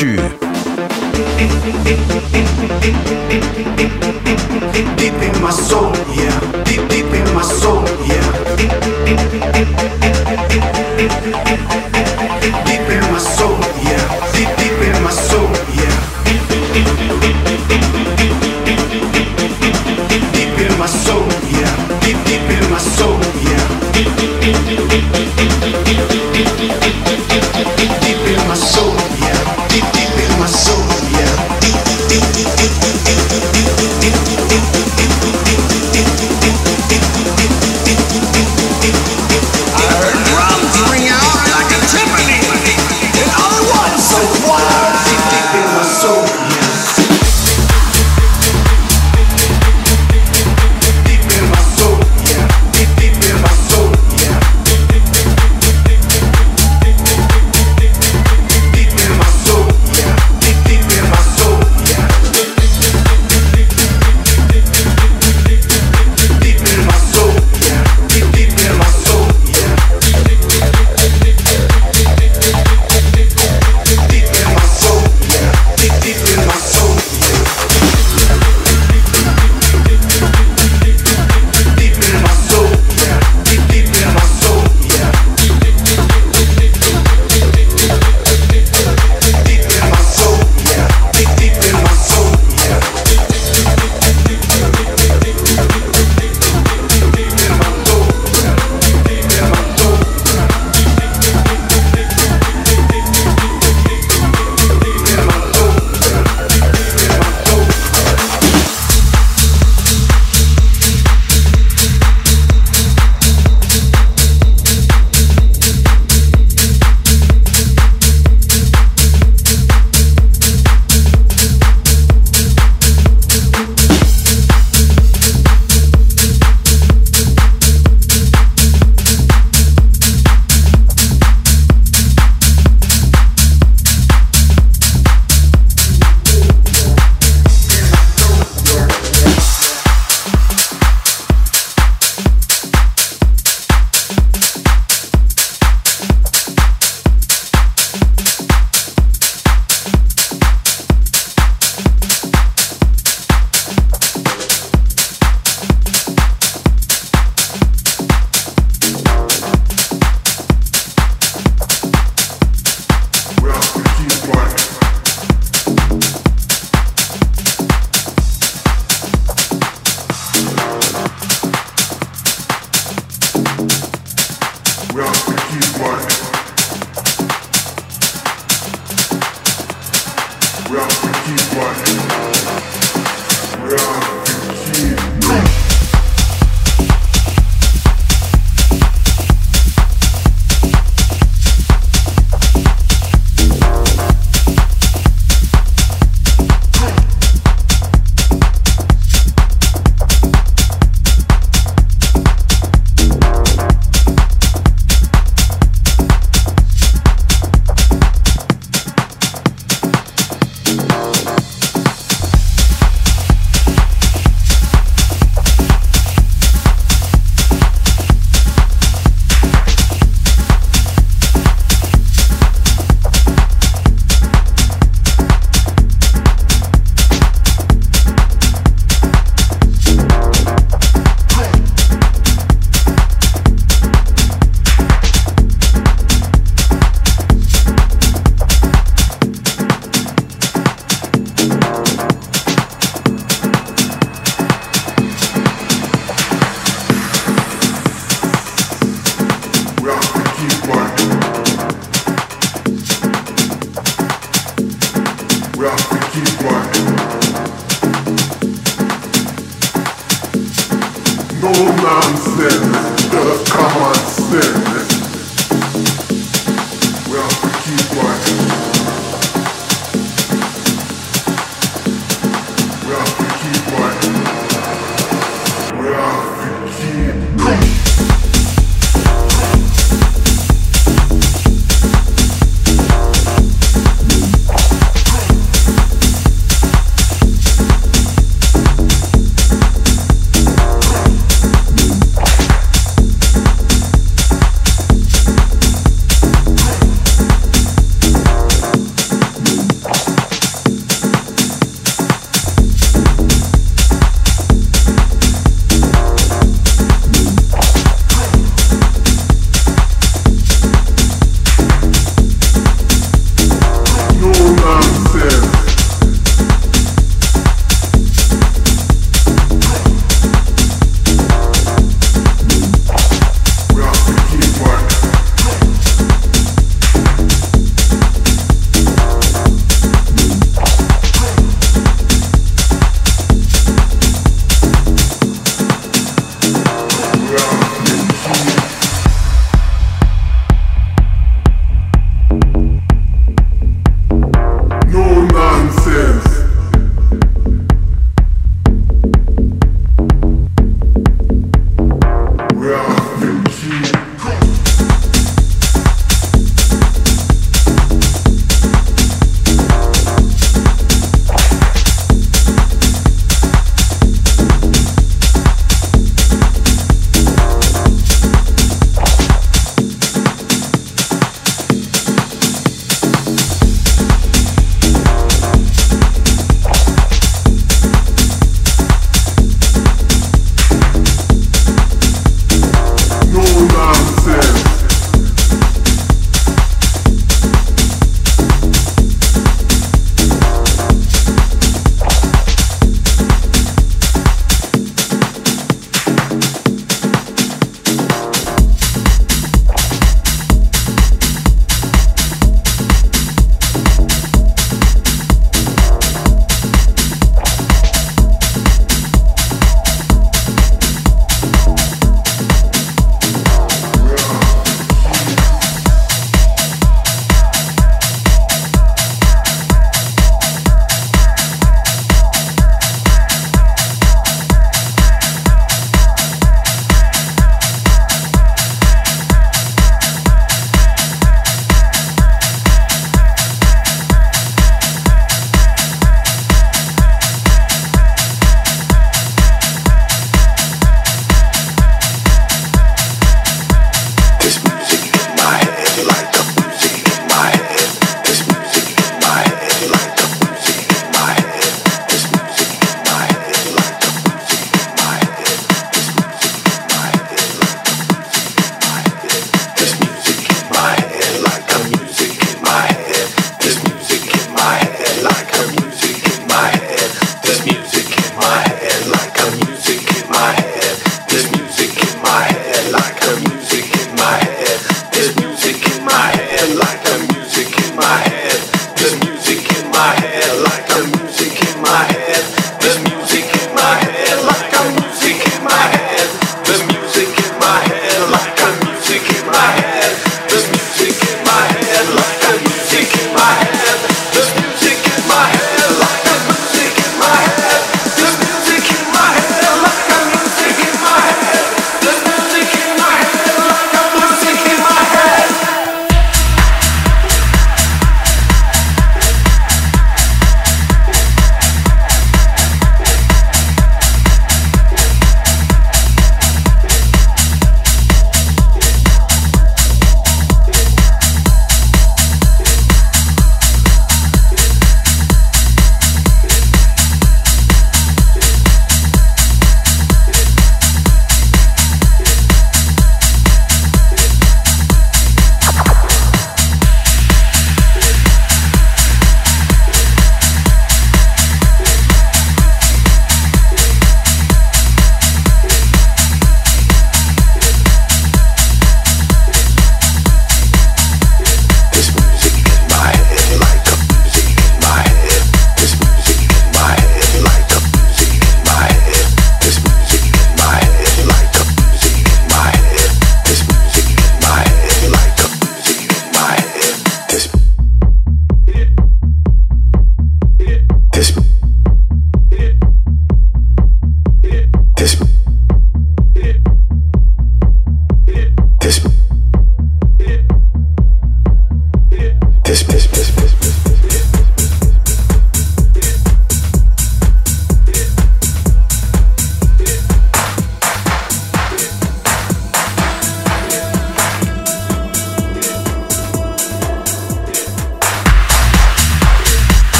去。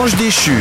Ange déchu.